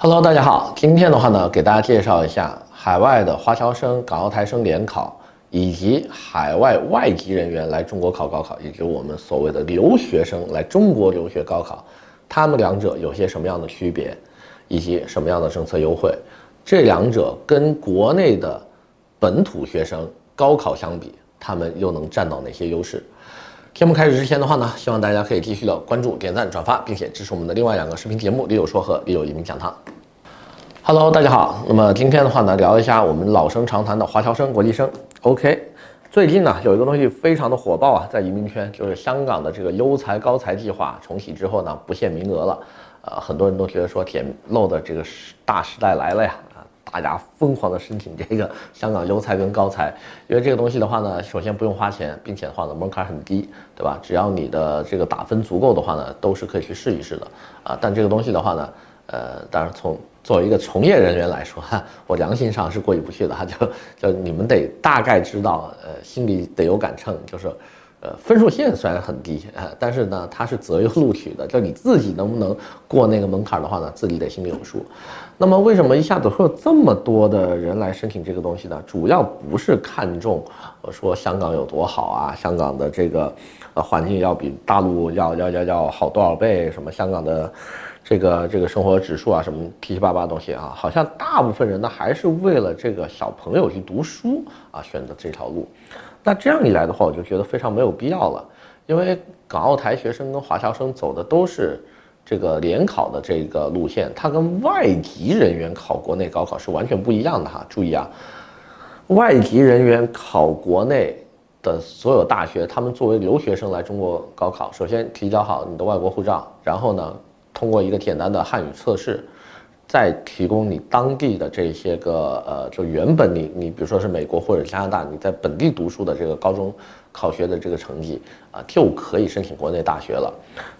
Hello，大家好，今天的话呢，给大家介绍一下海外的华侨生、港澳台生联考，以及海外外籍人员来中国考高考，以及我们所谓的留学生来中国留学高考，他们两者有些什么样的区别，以及什么样的政策优惠？这两者跟国内的本土学生高考相比，他们又能占到哪些优势？节目开始之前的话呢，希望大家可以继续的关注、点赞、转发，并且支持我们的另外两个视频节目《李友说》和《李友移民讲堂》。Hello，大家好。那么今天的话呢，聊一下我们老生常谈的华侨生、国际生。OK，最近呢有一个东西非常的火爆啊，在移民圈，就是香港的这个优才高才计划重启之后呢，不限名额了。呃，很多人都觉得说捡漏的这个大时代来了呀。大家疯狂的申请这个香港优才跟高才，因为这个东西的话呢，首先不用花钱，并且的话呢，门槛很低，对吧？只要你的这个打分足够的话呢，都是可以去试一试的啊。但这个东西的话呢，呃，当然从作为一个从业人员来说，哈，我良心上是过意不去的哈，就就你们得大概知道，呃，心里得有杆秤，就是。呃，分数线虽然很低，呃，但是呢，它是择优录取的，就你自己能不能过那个门槛的话呢，自己得心里有数。那么为什么一下子会有这么多的人来申请这个东西呢？主要不是看重我说香港有多好啊，香港的这个呃环境要比大陆要要要要好多少倍，什么香港的这个这个生活指数啊，什么七七八八东西啊，好像大部分人呢还是为了这个小朋友去读书啊选择这条路。那这样一来的话，我就觉得非常没有必要了，因为港澳台学生跟华侨生走的都是这个联考的这个路线，它跟外籍人员考国内高考是完全不一样的哈。注意啊，外籍人员考国内的所有大学，他们作为留学生来中国高考，首先提交好你的外国护照，然后呢，通过一个简单的汉语测试。再提供你当地的这些个呃，就原本你你比如说是美国或者加拿大，你在本地读书的这个高中考学的这个成绩啊，就可以申请国内大学了。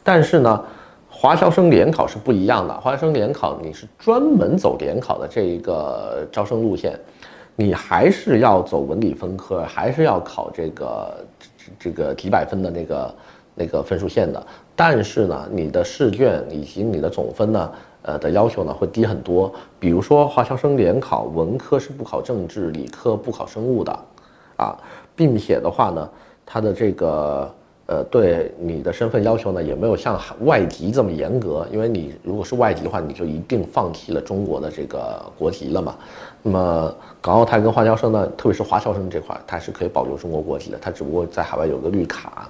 但是呢，华侨生联考是不一样的，华侨生联考你是专门走联考的这一个招生路线，你还是要走文理分科，还是要考这个这个几百分的那个那个分数线的。但是呢，你的试卷以及你的总分呢？呃的要求呢会低很多，比如说华侨生联考，文科是不考政治，理科不考生物的，啊，并且的话呢，它的这个呃对你的身份要求呢也没有像外籍这么严格，因为你如果是外籍的话，你就一定放弃了中国的这个国籍了嘛。那么港澳台跟华侨生呢，特别是华侨生这块，它是可以保留中国国籍的，它只不过在海外有个绿卡。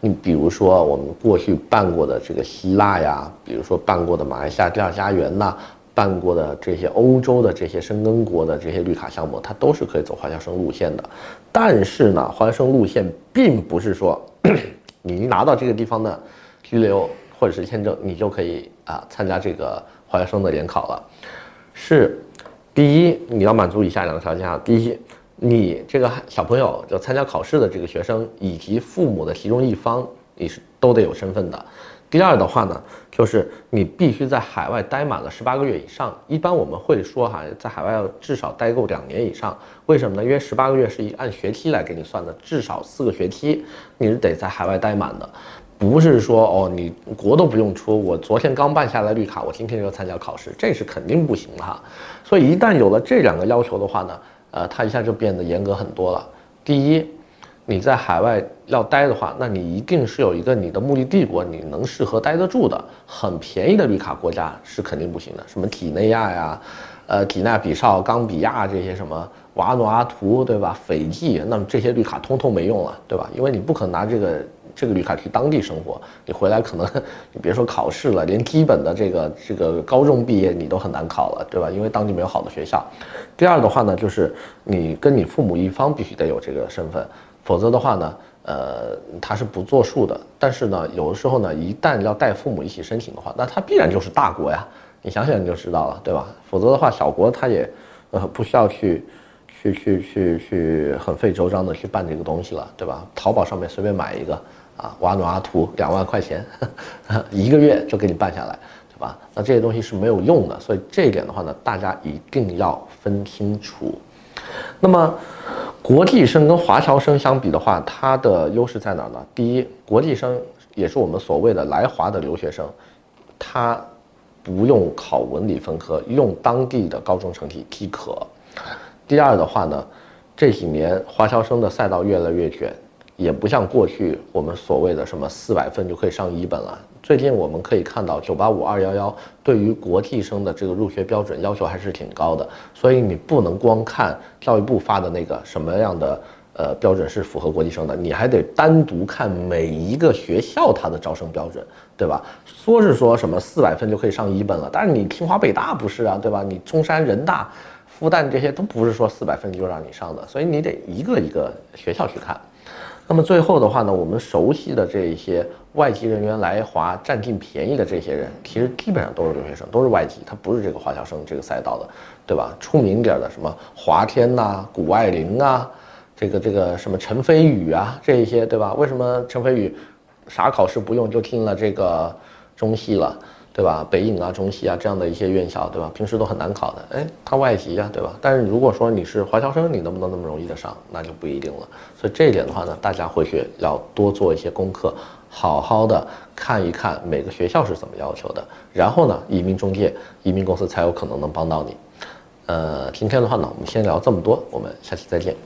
你比如说，我们过去办过的这个希腊呀，比如说办过的马来西亚第二家园呐，办过的这些欧洲的这些申根国的这些绿卡项目，它都是可以走华侨生路线的。但是呢，华侨生路线并不是说 你一拿到这个地方的居留或者是签证，你就可以啊参加这个华侨生的联考了。是，第一，你要满足以下两个条件啊，第一。你这个小朋友就参加考试的这个学生以及父母的其中一方，你是都得有身份的。第二的话呢，就是你必须在海外待满了十八个月以上。一般我们会说哈，在海外要至少待够两年以上。为什么呢？因为十八个月是以按学期来给你算的，至少四个学期你是得在海外待满的。不是说哦，你国都不用出，我昨天刚办下来绿卡，我今天就参加考试，这是肯定不行的哈。所以一旦有了这两个要求的话呢，呃，它一下就变得严格很多了。第一，你在海外要待的话，那你一定是有一个你的目的地国，你能适合待得住的。很便宜的绿卡国家是肯定不行的，什么几内亚呀，呃，几内比绍、冈比亚这些什么瓦努阿图，对吧？斐济，那么这些绿卡通通没用了，对吧？因为你不可能拿这个。这个绿卡去当地生活，你回来可能你别说考试了，连基本的这个这个高中毕业你都很难考了，对吧？因为当地没有好的学校。第二的话呢，就是你跟你父母一方必须得有这个身份，否则的话呢，呃，他是不作数的。但是呢，有的时候呢，一旦要带父母一起申请的话，那他必然就是大国呀，你想想你就知道了，对吧？否则的话，小国他也呃不需要去。去去去去，很费周章的去办这个东西了，对吧？淘宝上面随便买一个啊，瓦努阿图两万块钱呵呵，一个月就给你办下来，对吧？那这些东西是没有用的，所以这一点的话呢，大家一定要分清楚。那么，国际生跟华侨生相比的话，它的优势在哪呢？第一，国际生也是我们所谓的来华的留学生，他不用考文理分科，用当地的高中成绩即可。第二的话呢，这几年华侨生的赛道越来越卷，也不像过去我们所谓的什么四百分就可以上一本了。最近我们可以看到，九八五二幺幺对于国际生的这个入学标准要求还是挺高的，所以你不能光看教育部发的那个什么样的呃标准是符合国际生的，你还得单独看每一个学校它的招生标准，对吧？说是说什么四百分就可以上一本了，但是你清华北大不是啊，对吧？你中山人大。复旦这些都不是说四百分就让你上的，所以你得一个一个学校去看。那么最后的话呢，我们熟悉的这一些外籍人员来华占尽便宜的这些人，其实基本上都是留学生，都是外籍，他不是这个华侨生这个赛道的，对吧？出名点的什么华天呐、啊、谷爱凌啊，这个这个什么陈飞宇啊，这一些对吧？为什么陈飞宇啥考试不用就进了这个中戏了？对吧？北影啊、中戏啊这样的一些院校，对吧？平时都很难考的，哎，他外籍呀，对吧？但是如果说你是华侨生，你能不能那么容易的上，那就不一定了。所以这一点的话呢，大家回去要多做一些功课，好好的看一看每个学校是怎么要求的，然后呢，移民中介、移民公司才有可能能帮到你。呃，今天的话呢，我们先聊这么多，我们下期再见。